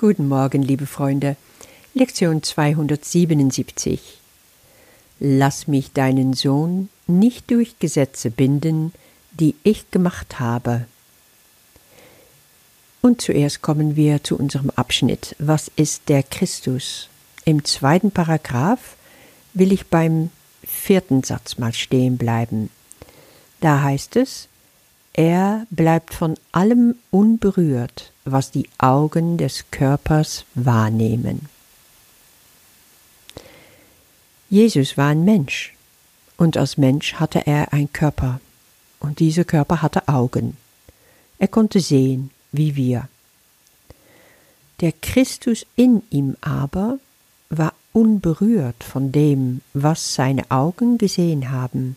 Guten Morgen, liebe Freunde. Lektion 277. Lass mich deinen Sohn nicht durch Gesetze binden, die ich gemacht habe. Und zuerst kommen wir zu unserem Abschnitt. Was ist der Christus? Im zweiten Paragraph will ich beim vierten Satz mal stehen bleiben. Da heißt es, er bleibt von allem unberührt, was die Augen des Körpers wahrnehmen. Jesus war ein Mensch, und als Mensch hatte er einen Körper, und dieser Körper hatte Augen. Er konnte sehen, wie wir. Der Christus in ihm aber war unberührt von dem, was seine Augen gesehen haben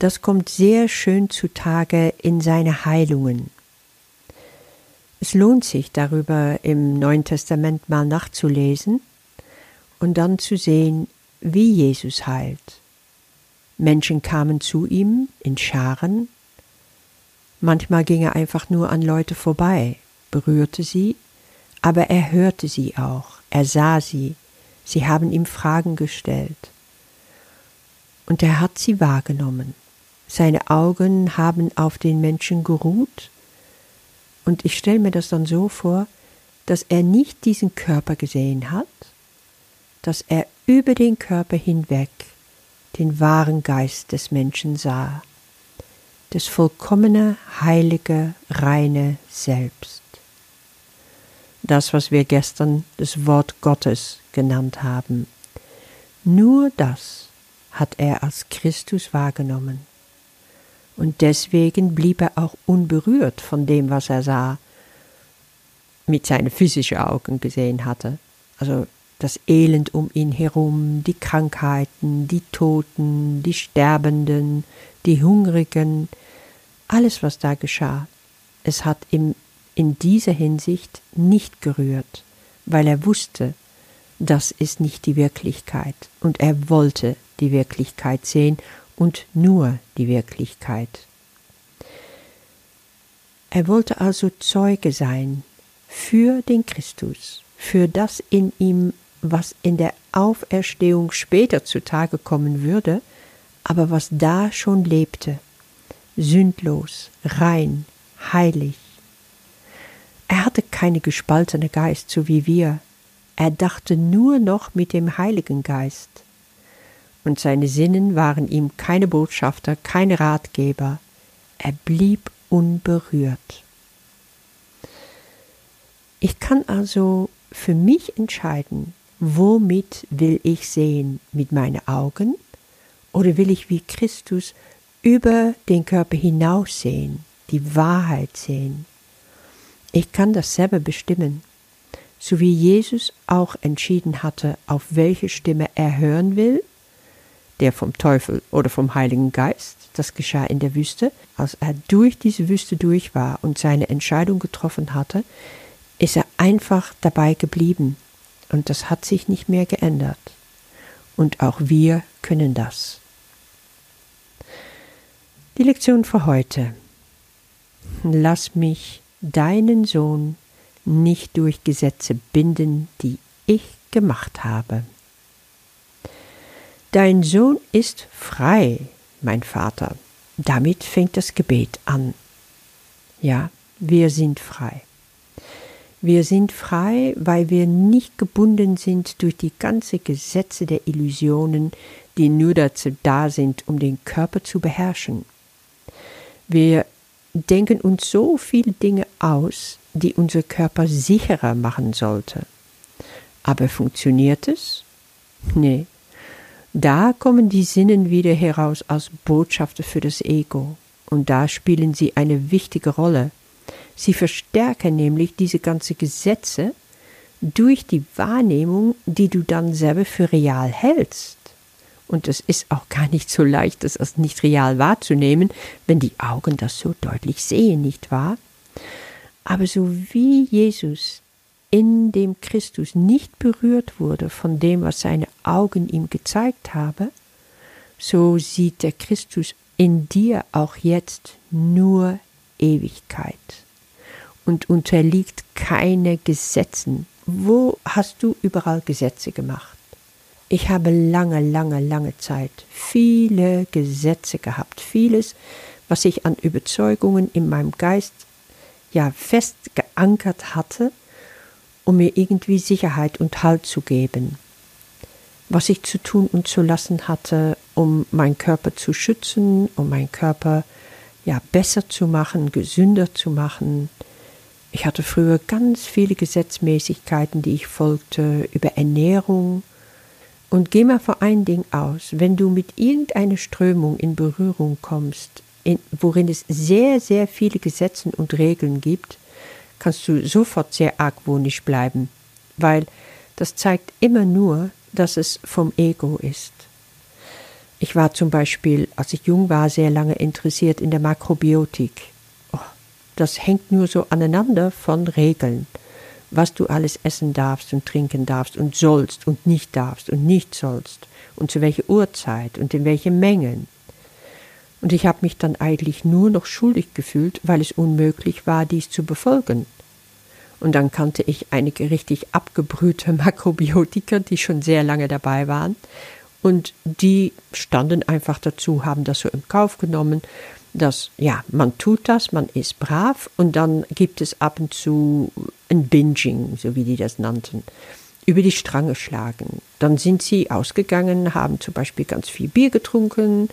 das kommt sehr schön zutage in seine Heilungen. Es lohnt sich darüber im Neuen Testament mal nachzulesen und dann zu sehen, wie Jesus heilt. Menschen kamen zu ihm in Scharen, manchmal ging er einfach nur an Leute vorbei, berührte sie, aber er hörte sie auch, er sah sie, sie haben ihm Fragen gestellt. Und er hat sie wahrgenommen. Seine Augen haben auf den Menschen geruht. Und ich stelle mir das dann so vor, dass er nicht diesen Körper gesehen hat, dass er über den Körper hinweg den wahren Geist des Menschen sah, das vollkommene, heilige, reine Selbst. Das, was wir gestern das Wort Gottes genannt haben. Nur das hat er als Christus wahrgenommen und deswegen blieb er auch unberührt von dem, was er sah, mit seinen physischen Augen gesehen hatte. Also das Elend um ihn herum, die Krankheiten, die Toten, die Sterbenden, die Hungrigen, alles, was da geschah. Es hat ihm in dieser Hinsicht nicht gerührt, weil er wusste, das ist nicht die Wirklichkeit, und er wollte die Wirklichkeit sehen und nur die Wirklichkeit. Er wollte also Zeuge sein für den Christus, für das in ihm, was in der Auferstehung später zutage kommen würde, aber was da schon lebte, sündlos, rein, heilig. Er hatte keine gespaltene Geist, so wie wir, er dachte nur noch mit dem Heiligen Geist und seine Sinnen waren ihm keine Botschafter, keine Ratgeber, er blieb unberührt. Ich kann also für mich entscheiden, womit will ich sehen, mit meinen Augen oder will ich wie Christus über den Körper hinaus sehen, die Wahrheit sehen. Ich kann das selber bestimmen, so wie Jesus auch entschieden hatte, auf welche Stimme er hören will der vom Teufel oder vom Heiligen Geist. Das geschah in der Wüste. Als er durch diese Wüste durch war und seine Entscheidung getroffen hatte, ist er einfach dabei geblieben. Und das hat sich nicht mehr geändert. Und auch wir können das. Die Lektion für heute. Lass mich deinen Sohn nicht durch Gesetze binden, die ich gemacht habe. Dein Sohn ist frei, mein Vater. Damit fängt das Gebet an. Ja, wir sind frei. Wir sind frei, weil wir nicht gebunden sind durch die ganzen Gesetze der Illusionen, die nur dazu da sind, um den Körper zu beherrschen. Wir denken uns so viele Dinge aus, die unser Körper sicherer machen sollte. Aber funktioniert es? Nee, da kommen die Sinnen wieder heraus als Botschafter für das Ego, und da spielen sie eine wichtige Rolle. Sie verstärken nämlich diese ganzen Gesetze durch die Wahrnehmung, die du dann selber für real hältst. Und es ist auch gar nicht so leicht, das als nicht real wahrzunehmen, wenn die Augen das so deutlich sehen, nicht wahr? Aber so wie Jesus in dem Christus nicht berührt wurde von dem, was seine Augen ihm gezeigt habe, so sieht der Christus in dir auch jetzt nur Ewigkeit. und unterliegt keine Gesetzen. Wo hast du überall Gesetze gemacht? Ich habe lange, lange, lange Zeit viele Gesetze gehabt, vieles, was ich an Überzeugungen in meinem Geist ja fest geankert hatte, um mir irgendwie Sicherheit und Halt zu geben. Was ich zu tun und zu lassen hatte, um meinen Körper zu schützen, um meinen Körper ja besser zu machen, gesünder zu machen. Ich hatte früher ganz viele Gesetzmäßigkeiten, die ich folgte über Ernährung. Und geh mal vor ein Ding aus, wenn du mit irgendeiner Strömung in Berührung kommst, in, worin es sehr, sehr viele Gesetze und Regeln gibt, kannst du sofort sehr argwöhnisch bleiben, weil das zeigt immer nur, dass es vom Ego ist. Ich war zum Beispiel, als ich jung war, sehr lange interessiert in der Makrobiotik. Oh, das hängt nur so aneinander von Regeln, was du alles essen darfst und trinken darfst und sollst und nicht darfst und nicht sollst und zu welcher Uhrzeit und in welchen Mengen. Und ich habe mich dann eigentlich nur noch schuldig gefühlt, weil es unmöglich war, dies zu befolgen. Und dann kannte ich einige richtig abgebrühte Makrobiotiker, die schon sehr lange dabei waren und die standen einfach dazu, haben das so im Kauf genommen, dass, ja, man tut das, man ist brav und dann gibt es ab und zu ein Binging, so wie die das nannten, über die Strange schlagen. Dann sind sie ausgegangen, haben zum Beispiel ganz viel Bier getrunken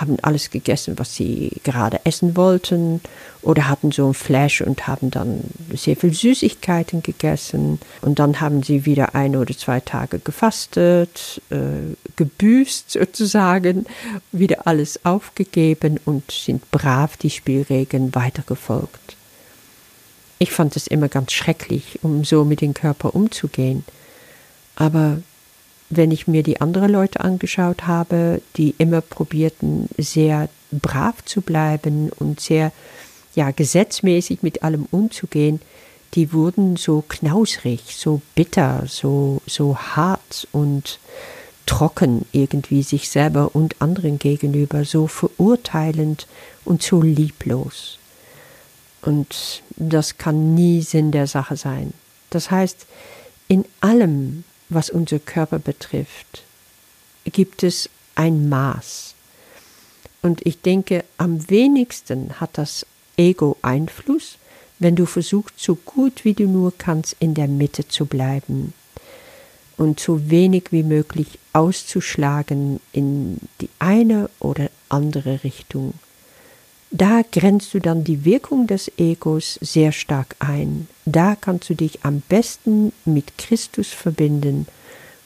haben alles gegessen, was sie gerade essen wollten oder hatten so ein Flash und haben dann sehr viel Süßigkeiten gegessen und dann haben sie wieder ein oder zwei Tage gefastet, äh, gebüßt sozusagen, wieder alles aufgegeben und sind brav die Spielregeln weitergefolgt. Ich fand es immer ganz schrecklich, um so mit dem Körper umzugehen. Aber wenn ich mir die anderen Leute angeschaut habe, die immer probierten, sehr brav zu bleiben und sehr ja, gesetzmäßig mit allem umzugehen, die wurden so knausrig, so bitter, so, so hart und trocken irgendwie sich selber und anderen gegenüber, so verurteilend und so lieblos. Und das kann nie Sinn der Sache sein. Das heißt, in allem, was unser Körper betrifft, gibt es ein Maß. Und ich denke, am wenigsten hat das Ego Einfluss, wenn du versuchst, so gut wie du nur kannst, in der Mitte zu bleiben und so wenig wie möglich auszuschlagen in die eine oder andere Richtung. Da grenzt du dann die Wirkung des Egos sehr stark ein. Da kannst du dich am besten mit Christus verbinden,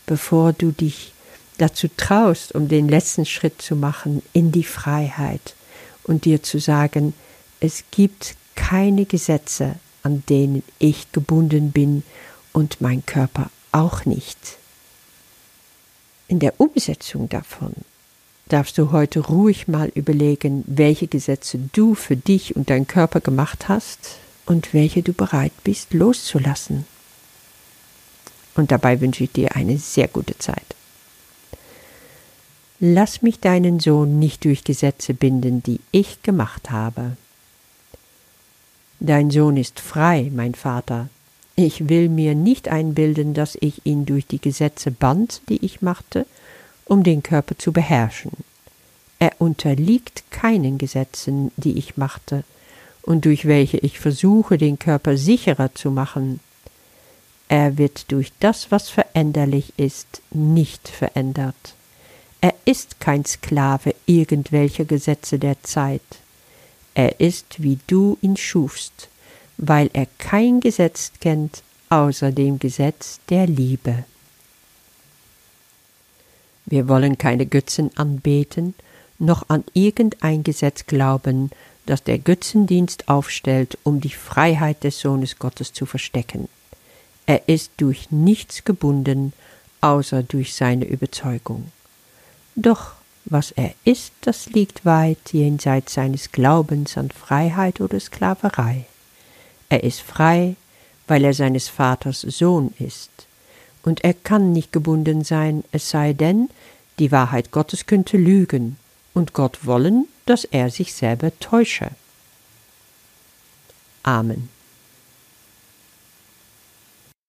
bevor du dich dazu traust, um den letzten Schritt zu machen in die Freiheit und dir zu sagen, es gibt keine Gesetze, an denen ich gebunden bin und mein Körper auch nicht. In der Umsetzung davon darfst du heute ruhig mal überlegen, welche Gesetze du für dich und deinen Körper gemacht hast und welche du bereit bist loszulassen. Und dabei wünsche ich dir eine sehr gute Zeit. Lass mich deinen Sohn nicht durch Gesetze binden, die ich gemacht habe. Dein Sohn ist frei, mein Vater. Ich will mir nicht einbilden, dass ich ihn durch die Gesetze band, die ich machte, um den Körper zu beherrschen. Er unterliegt keinen Gesetzen, die ich machte und durch welche ich versuche, den Körper sicherer zu machen. Er wird durch das, was veränderlich ist, nicht verändert. Er ist kein Sklave irgendwelcher Gesetze der Zeit. Er ist, wie du ihn schufst, weil er kein Gesetz kennt außer dem Gesetz der Liebe. Wir wollen keine Götzen anbeten, noch an irgendein Gesetz glauben, das der Götzendienst aufstellt, um die Freiheit des Sohnes Gottes zu verstecken. Er ist durch nichts gebunden, außer durch seine Überzeugung. Doch was er ist, das liegt weit jenseits seines Glaubens an Freiheit oder Sklaverei. Er ist frei, weil er seines Vaters Sohn ist und er kann nicht gebunden sein, es sei denn, die Wahrheit Gottes könnte lügen und Gott wollen, dass er sich selber täusche. Amen.